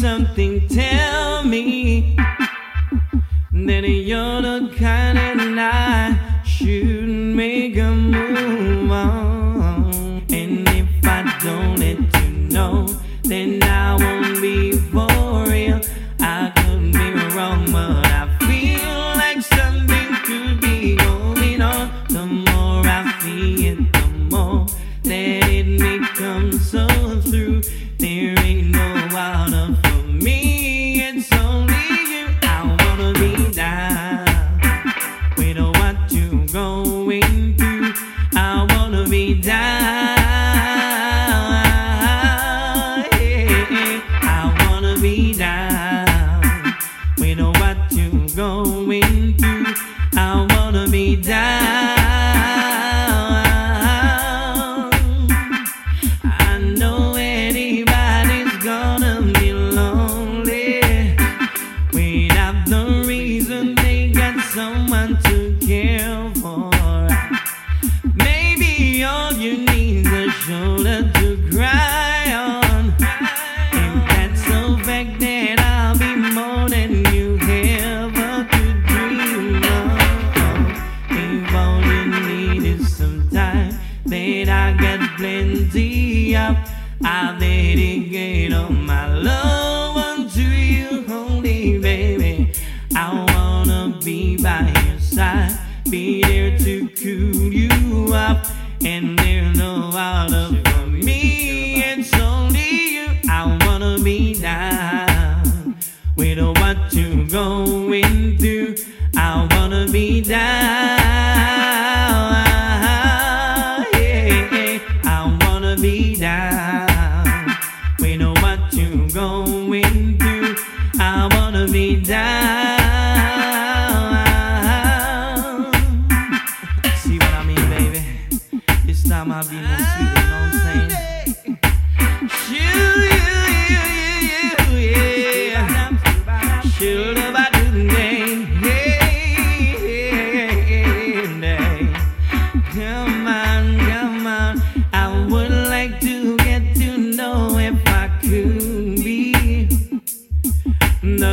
something tell me that you're the kind and I should make a move.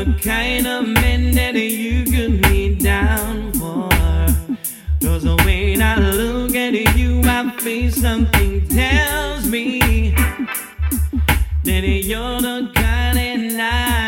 the kind of man that you could be down for. Cause when I look at you, I feel something tells me that you're the kind of night.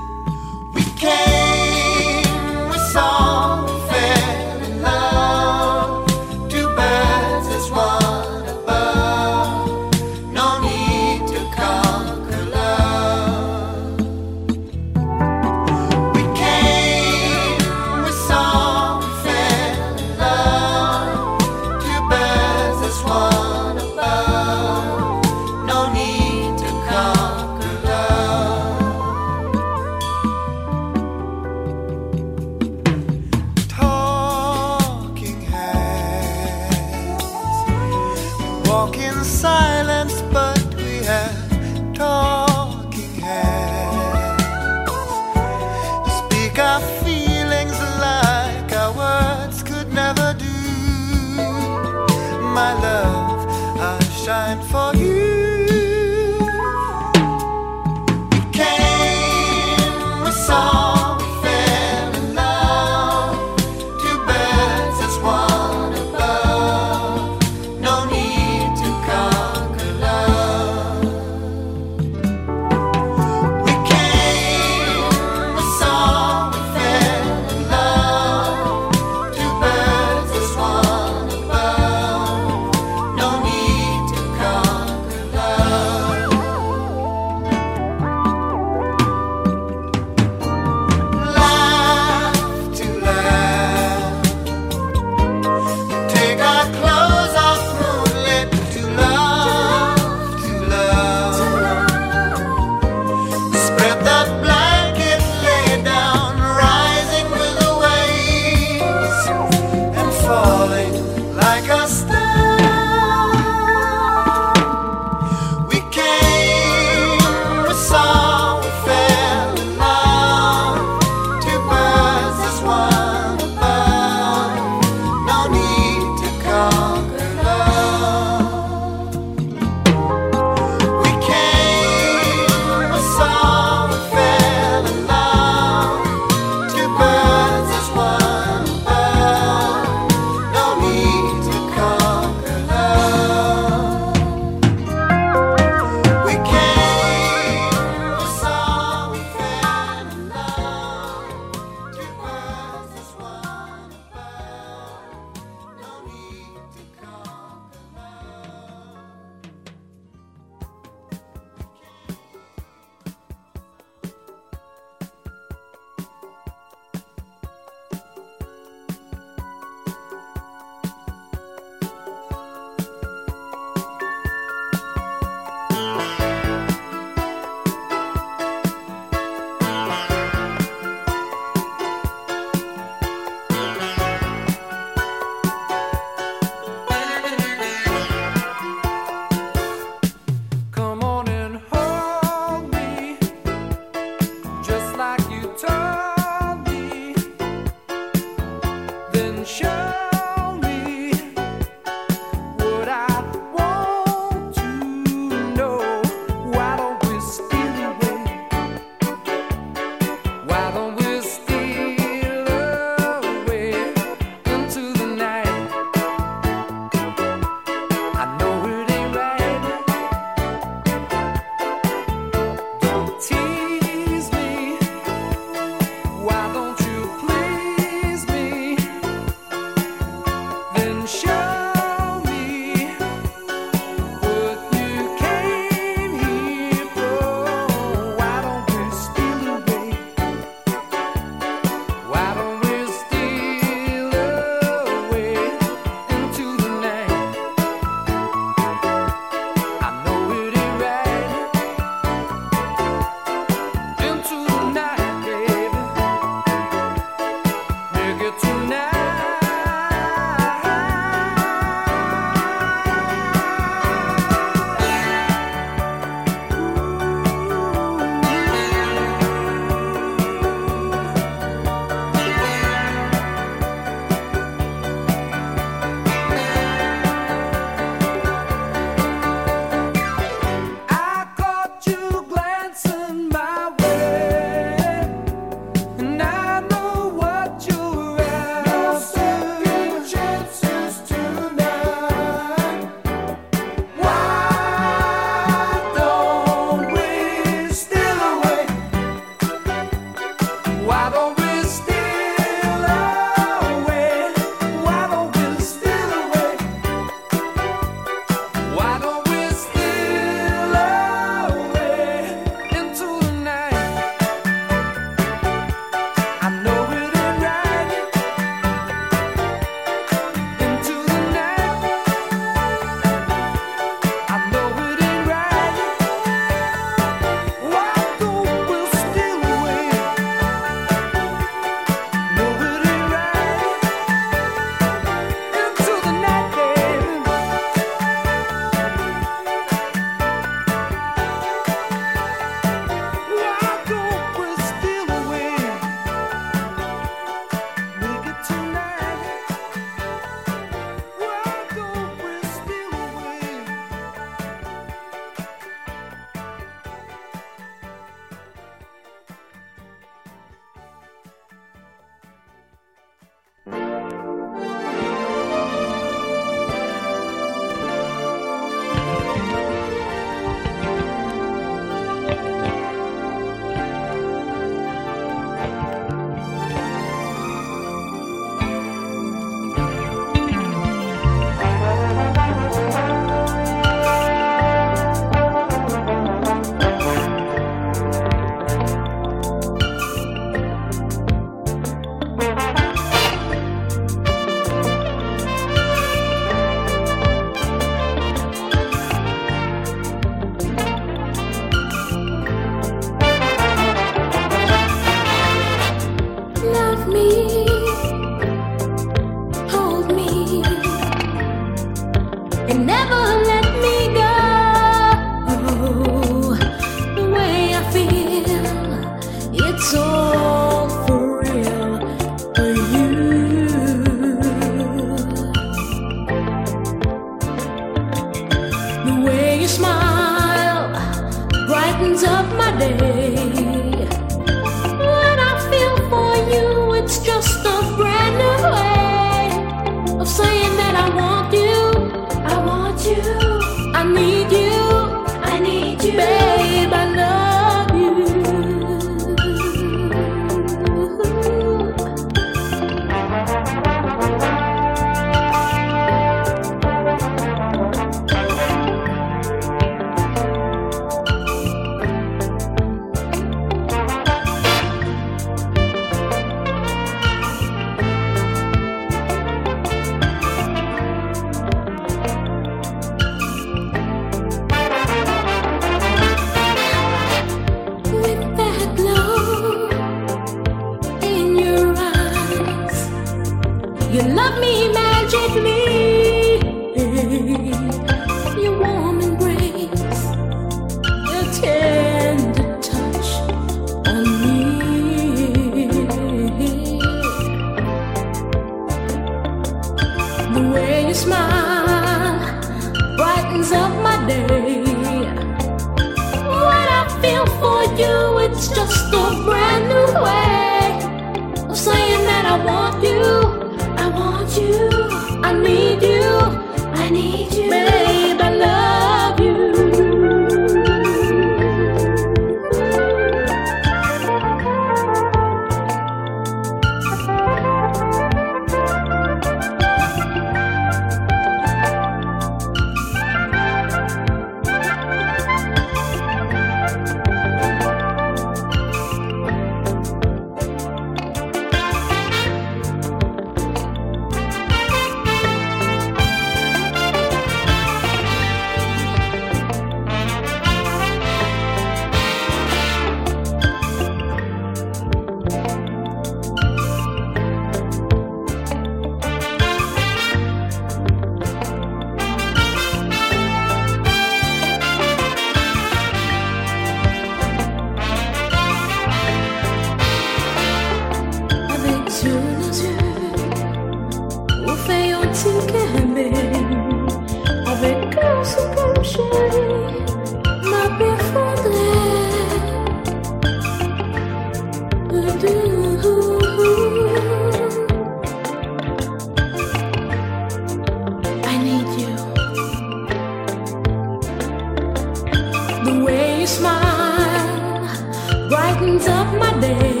smile brightens up my day.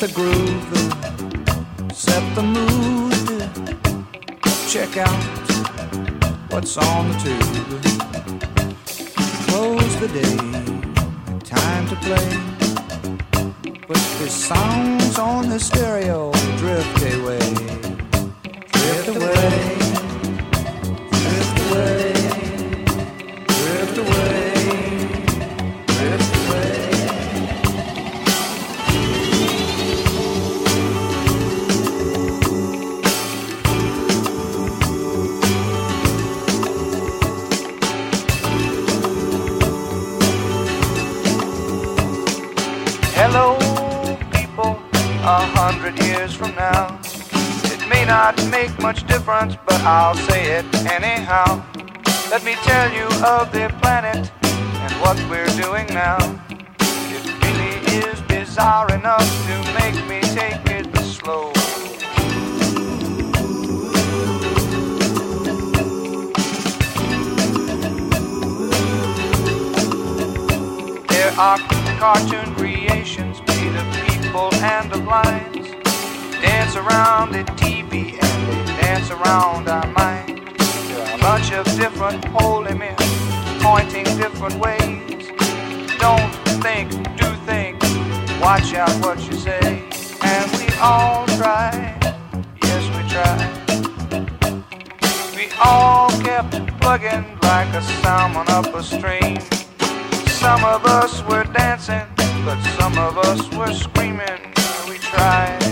the groove, set the mood. Check out what's on the tube. Close the day, time to play. Whisper sounds on the stereo, drift away, drift away. make much difference, but I'll say it anyhow. Let me tell you of the planet and what we're doing now. It really is bizarre enough to make me take it slow. There are cartoon creations made of people and of lines. Dance around the TV dance around our mind. There are a bunch of different holy men pointing different ways. Don't think, do think, watch out what you say. And we all try, yes we try. We all kept plugging like a salmon up a stream. Some of us were dancing, but some of us were screaming. We tried,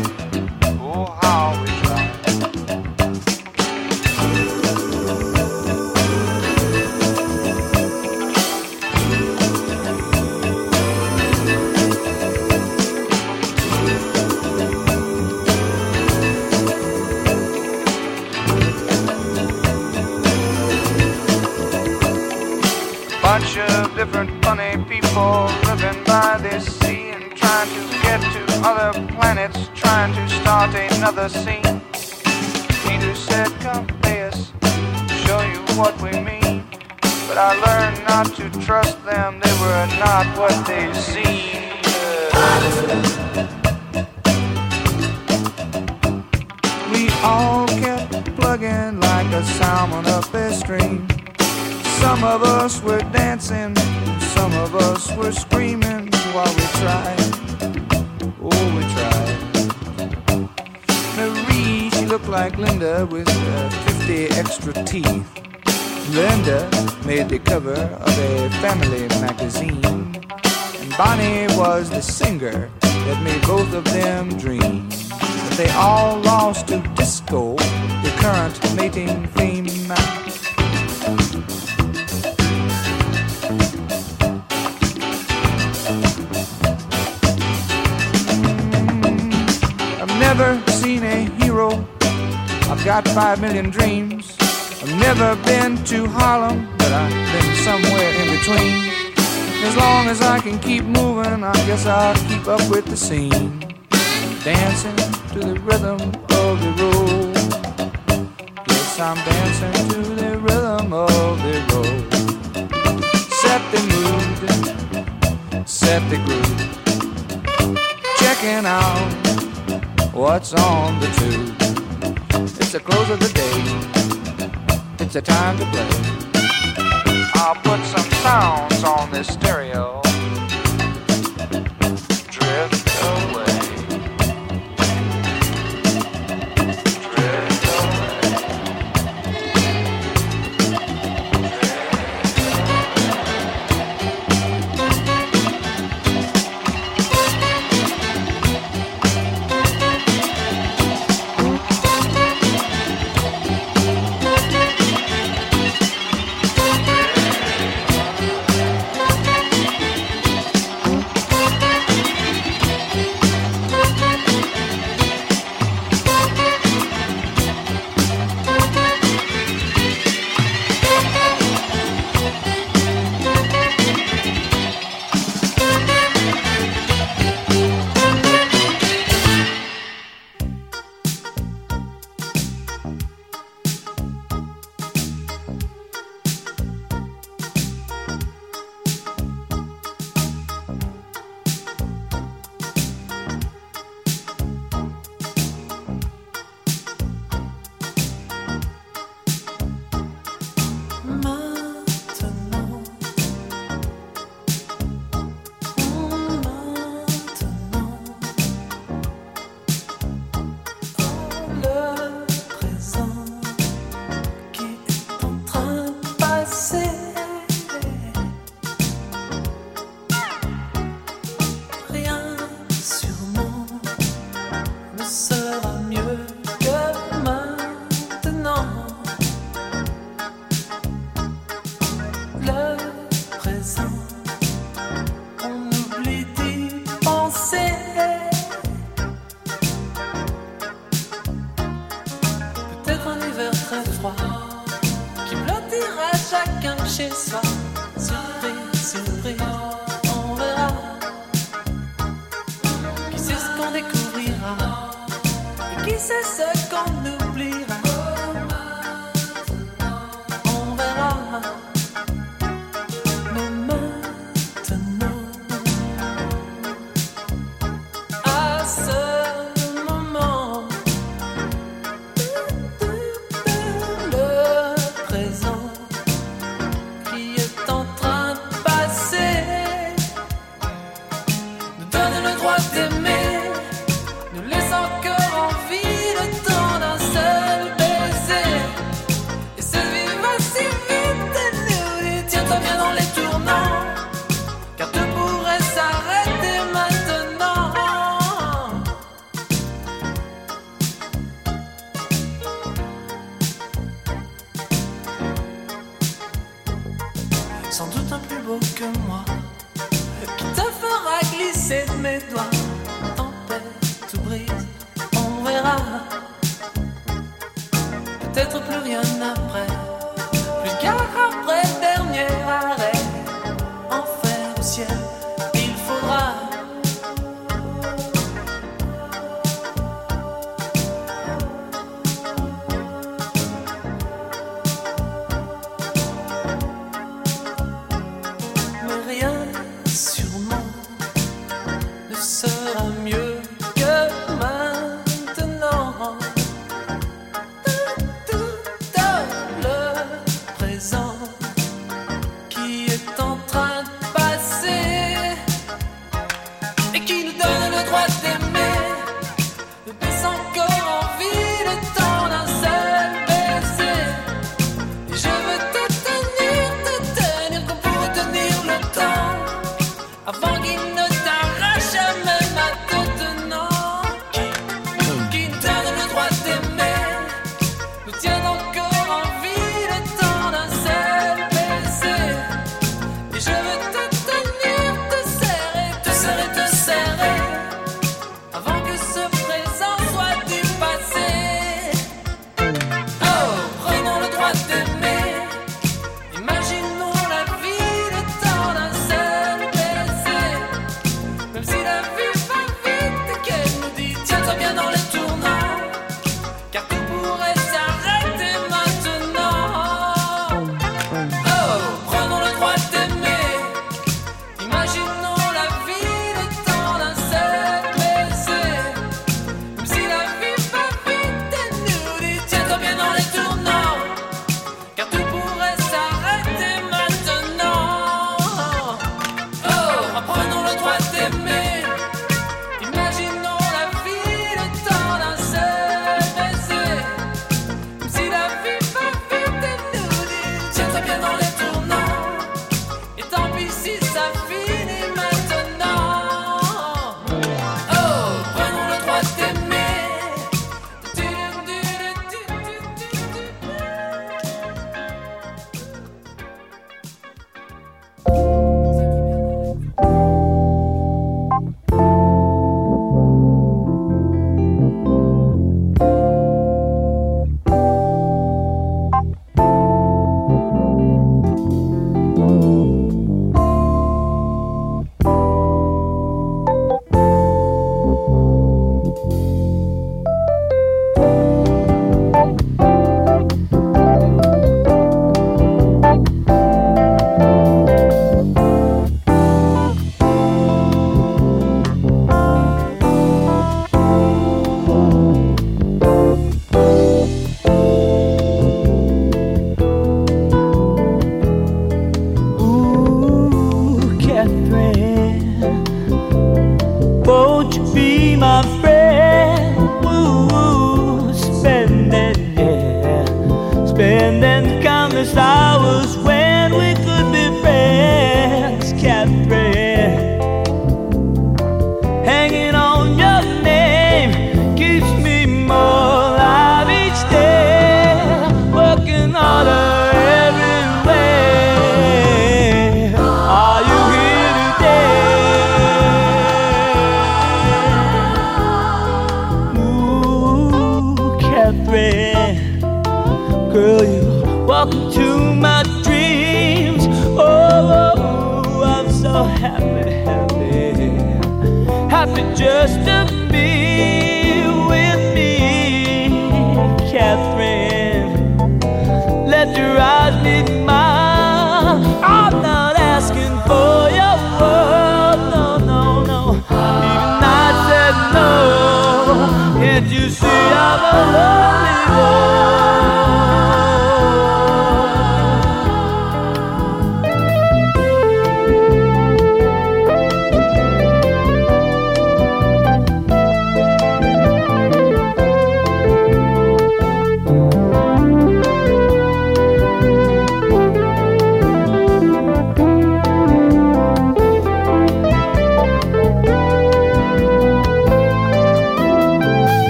different funny people living by this sea and trying to get to other planets, trying to start another scene. Peter said, Come pay us, show you what we mean. But I learned not to trust them, they were not what they seemed. We all kept plugging like a salmon up a stream. Some of us were dancing, some of us were screaming while we tried. Oh, we tried. Marie, she looked like Linda with uh, 50 extra teeth. Linda made the cover of a family magazine. And Bonnie was the singer that made both of them dream. But they all lost to disco, the current mating theme. Never seen a hero. I've got five million dreams. I've never been to Harlem, but I've been somewhere in between. As long as I can keep moving, I guess I'll keep up with the scene. Dancing to the rhythm of the road. Yes, I'm dancing to the rhythm of the road. Set the mood, set the groove. Checking out what's on the tube. It's the close of the day. It's a time to play. I'll put some sounds on this stereo.